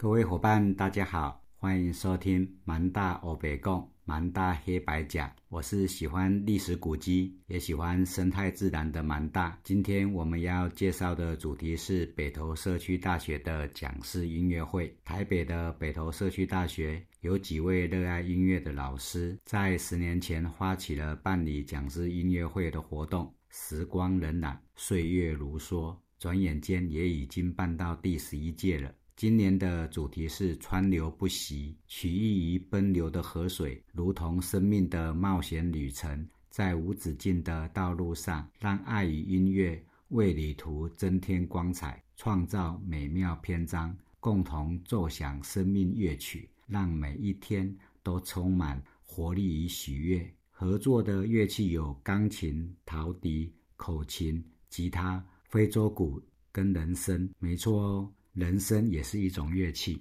各位伙伴，大家好，欢迎收听蛮大欧北贡蛮大黑白讲。我是喜欢历史古迹，也喜欢生态自然的蛮大。今天我们要介绍的主题是北投社区大学的讲师音乐会。台北的北投社区大学有几位热爱音乐的老师，在十年前发起了办理讲师音乐会的活动。时光荏苒，岁月如梭，转眼间也已经办到第十一届了。今年的主题是“川流不息”，取意于奔流的河水，如同生命的冒险旅程，在无止境的道路上，让爱与音乐为旅途增添光彩，创造美妙篇章，共同奏响生命乐曲，让每一天都充满活力与喜悦。合作的乐器有钢琴、陶笛、口琴、吉他、非洲鼓跟人声，没错哦。人生也是一种乐器。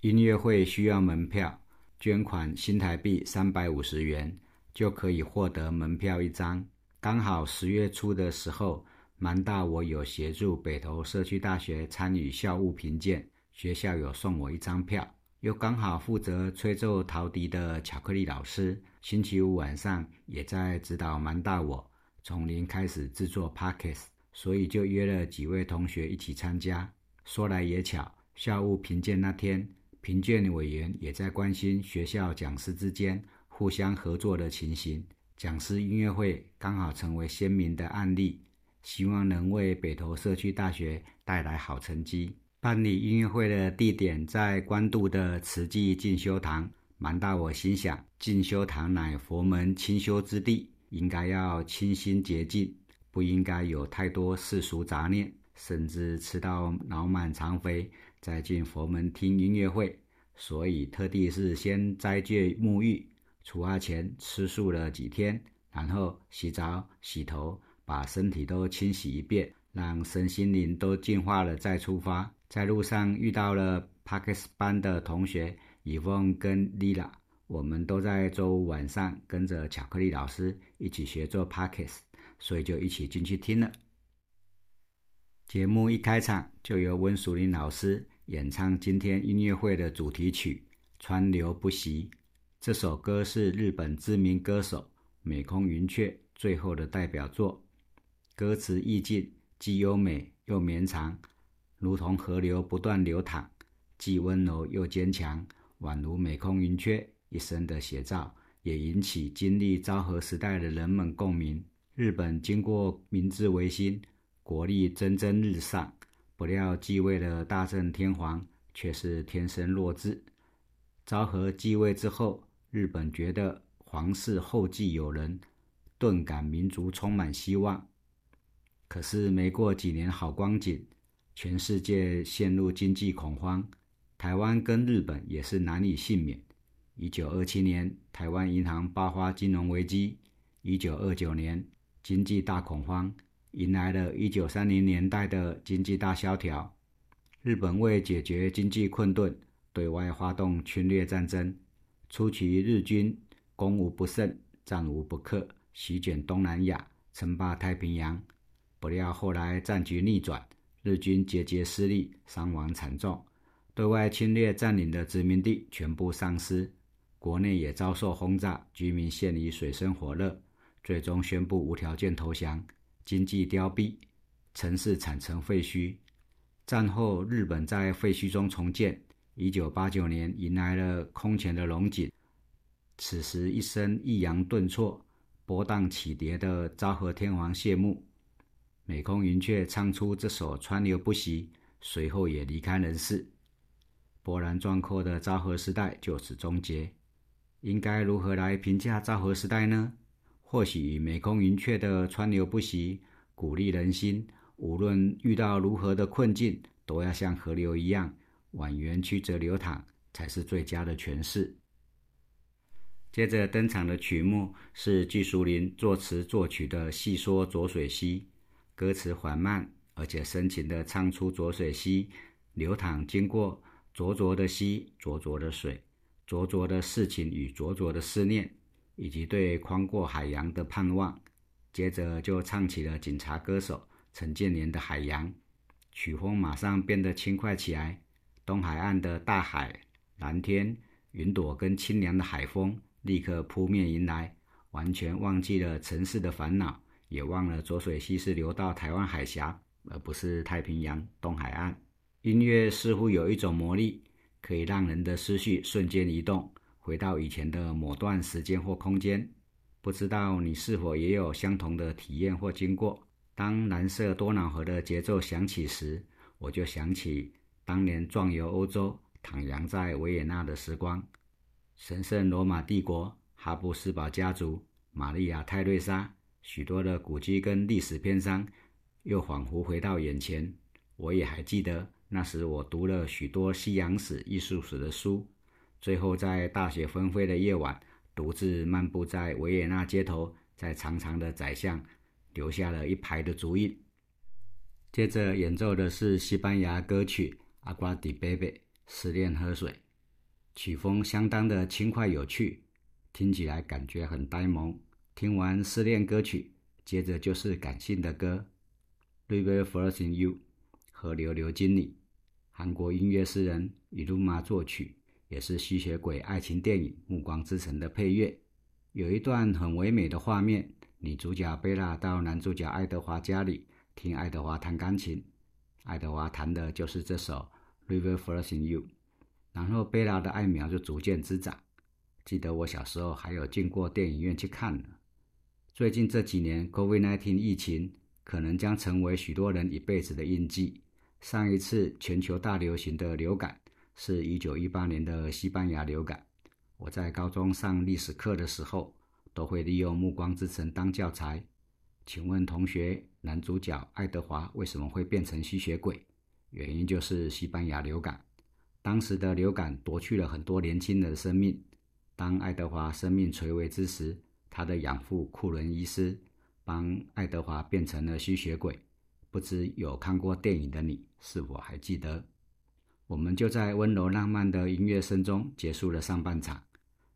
音乐会需要门票，捐款新台币三百五十元就可以获得门票一张。刚好十月初的时候，蛮大我有协助北投社区大学参与校务评鉴，学校有送我一张票。又刚好负责吹奏陶笛的巧克力老师，星期五晚上也在指导蛮大我从零开始制作 p o c k e t 所以就约了几位同学一起参加。说来也巧，校务评鉴那天，评鉴委员也在关心学校讲师之间互相合作的情形。讲师音乐会刚好成为鲜明的案例，希望能为北投社区大学带来好成绩。办理音乐会的地点在关渡的慈济进修堂，蛮大我心想，进修堂乃佛门清修之地，应该要清新洁净，不应该有太多世俗杂念。甚至吃到脑满肠肥，再进佛门听音乐会，所以特地是先斋戒沐浴，出发前吃素了几天，然后洗澡洗头，把身体都清洗一遍，让身心灵都净化了再出发。在路上遇到了 Parkes 班的同学以凤跟 Lila，我们都在周五晚上跟着巧克力老师一起学做 Parkes，所以就一起进去听了。节目一开场就由温淑玲老师演唱今天音乐会的主题曲《川流不息》。这首歌是日本知名歌手美空云雀最后的代表作，歌词意境既优美又绵长，如同河流不断流淌，既温柔又坚强，宛如美空云雀一生的写照，也引起经历昭和时代的人们共鸣。日本经过明治维新。国力蒸蒸日上，不料继位的大正天皇却是天生弱智。昭和继位之后，日本觉得皇室后继有人，顿感民族充满希望。可是没过几年好光景，全世界陷入经济恐慌，台湾跟日本也是难以幸免。一九二七年，台湾银行爆发金融危机；一九二九年，经济大恐慌。迎来了一九三零年代的经济大萧条，日本为解决经济困顿，对外发动侵略战争。初期日军攻无不胜，战无不克，席卷东南亚，称霸太平洋。不料后来战局逆转，日军节节失利，伤亡惨重，对外侵略占领的殖民地全部丧失，国内也遭受轰炸，居民陷于水深火热，最终宣布无条件投降。经济凋敝，城市产成废墟。战后，日本在废墟中重建。一九八九年，迎来了空前的龙井。此时，一生抑扬顿挫、波荡起跌的昭和天皇谢幕，美空云雀唱出这首《川流不息》，随后也离开人世。波澜壮阔的昭和时代就此终结。应该如何来评价昭和时代呢？或许美空云雀的川流不息，鼓励人心。无论遇到如何的困境，都要像河流一样蜿蜒曲折流淌，才是最佳的诠释。接着登场的曲目是季淑林作词作曲的《细说浊水溪》，歌词缓慢而且深情地唱出浊水溪流淌经过浊浊的溪、浊浊的水、浊浊的事情与浊浊的思念。以及对宽阔海洋的盼望，接着就唱起了警察歌手陈建年的《海洋》，曲风马上变得轻快起来。东海岸的大海、蓝天、云朵跟清凉的海风立刻扑面迎来，完全忘记了城市的烦恼，也忘了浊水溪是流到台湾海峡，而不是太平洋东海岸。音乐似乎有一种魔力，可以让人的思绪瞬间移动，回到以前的某段时间或空间。不知道你是否也有相同的体验或经过？当蓝色多瑙河的节奏响起时，我就想起当年壮游欧洲、徜徉在维也纳的时光。神圣罗马帝国、哈布斯堡家族、玛丽亚·泰瑞莎，许多的古迹跟历史篇章，又仿佛回到眼前。我也还记得。那时我读了许多西洋史、艺术史的书，最后在大雪纷飞的夜晚，独自漫步在维也纳街头，在长长的窄巷留下了一排的足印。接着演奏的是西班牙歌曲《阿瓜迪贝贝》，失恋喝水，曲风相当的轻快有趣，听起来感觉很呆萌。听完失恋歌曲，接着就是感性的歌，《River Flows in You》，河流流经你。韩国音乐诗人伊鲁玛作曲，也是吸血鬼爱情电影《暮光之城》的配乐。有一段很唯美的画面，女主角贝拉到男主角爱德华家里听爱德华弹钢琴，爱德华弹的就是这首《River Flows in You》，然后贝拉的爱苗就逐渐滋长。记得我小时候还有进过电影院去看呢。最近这几年，COVID-19 疫情可能将成为许多人一辈子的印记。上一次全球大流行的流感是一九一八年的西班牙流感。我在高中上历史课的时候，都会利用《暮光之城》当教材。请问同学，男主角爱德华为什么会变成吸血鬼？原因就是西班牙流感。当时的流感夺去了很多年轻人的生命。当爱德华生命垂危之时，他的养父库伦医师帮爱德华变成了吸血鬼。不知有看过电影的你是否还记得？我们就在温柔浪漫的音乐声中结束了上半场。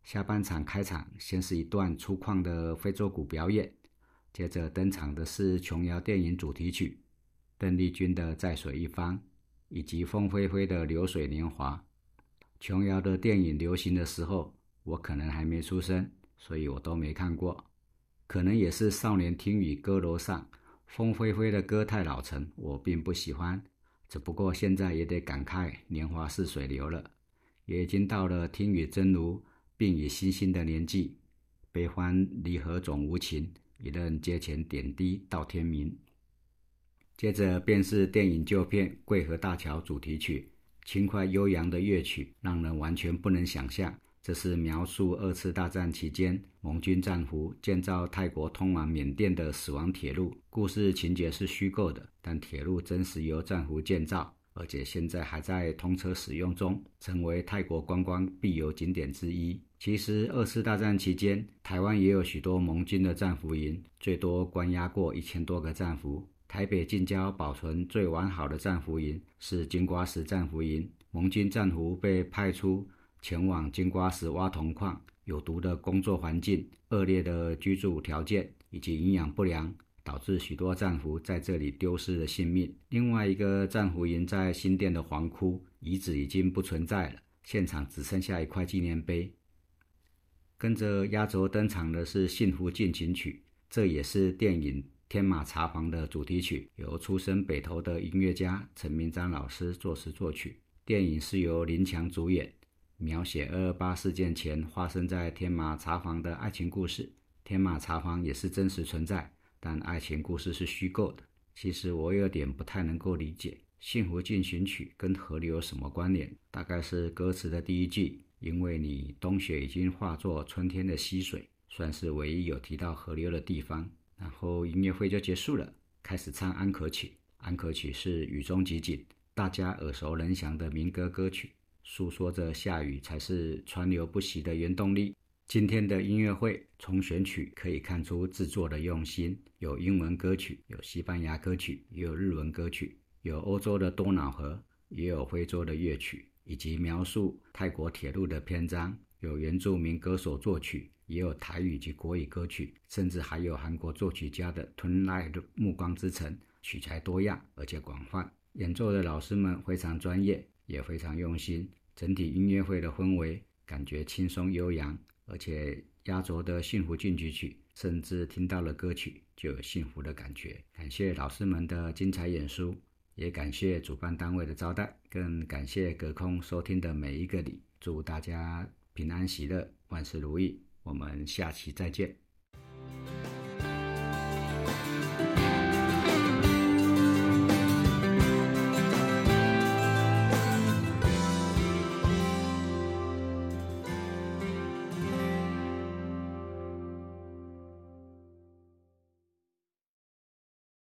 下半场开场，先是一段粗犷的非洲鼓表演，接着登场的是琼瑶电影主题曲，邓丽君的《在水一方》，以及凤飞飞的《流水年华》。琼瑶的电影流行的时候，我可能还没出生，所以我都没看过。可能也是少年听雨歌楼上。风飞飞的歌太老成，我并不喜欢。只不过现在也得感慨年华似水流了，也已经到了听雨真如病已星星的年纪。悲欢离合总无情，一任阶前点滴到天明。接着便是电影旧片《桂河大桥》主题曲，轻快悠扬的乐曲，让人完全不能想象。这是描述二次大战期间盟军战俘建造泰国通往缅甸的死亡铁路。故事情节是虚构的，但铁路真实由战俘建造，而且现在还在通车使用中，成为泰国观光必游景点之一。其实，二次大战期间，台湾也有许多盟军的战俘营，最多关押过一千多个战俘。台北近郊保存最完好的战俘营是金瓜石战俘营，盟军战俘被派出。前往金瓜石挖铜矿，有毒的工作环境、恶劣的居住条件以及营养不良，导致许多战俘在这里丢失了性命。另外一个战俘营在新店的黄窟遗址已经不存在了，现场只剩下一块纪念碑。跟着压轴登场的是《幸福进行曲》，这也是电影《天马茶房》的主题曲，由出身北投的音乐家陈明章老师作词作曲。电影是由林强主演。描写二二八事件前发生在天马茶房的爱情故事。天马茶房也是真实存在，但爱情故事是虚构的。其实我有点不太能够理解《幸福进行曲》跟河流有什么关联？大概是歌词的第一句，因为你冬雪已经化作春天的溪水，算是唯一有提到河流的地方。然后音乐会就结束了，开始唱安可曲。安可曲是雨中集锦，大家耳熟能详的民歌歌曲。诉说着下雨才是川流不息的原动力。今天的音乐会从选曲可以看出制作的用心，有英文歌曲，有西班牙歌曲，也有日文歌曲，有欧洲的多瑙河，也有非洲的乐曲，以及描述泰国铁路的篇章，有原住民歌手作曲，也有台语及国语歌曲，甚至还有韩国作曲家的《Tonight》暮光之城，取材多样而且广泛。演奏的老师们非常专业。也非常用心。整体音乐会的氛围感觉轻松悠扬，而且压轴的幸福进行曲，甚至听到了歌曲就有幸福的感觉。感谢老师们的精彩演出，也感谢主办单位的招待，更感谢隔空收听的每一个你。祝大家平安喜乐，万事如意。我们下期再见。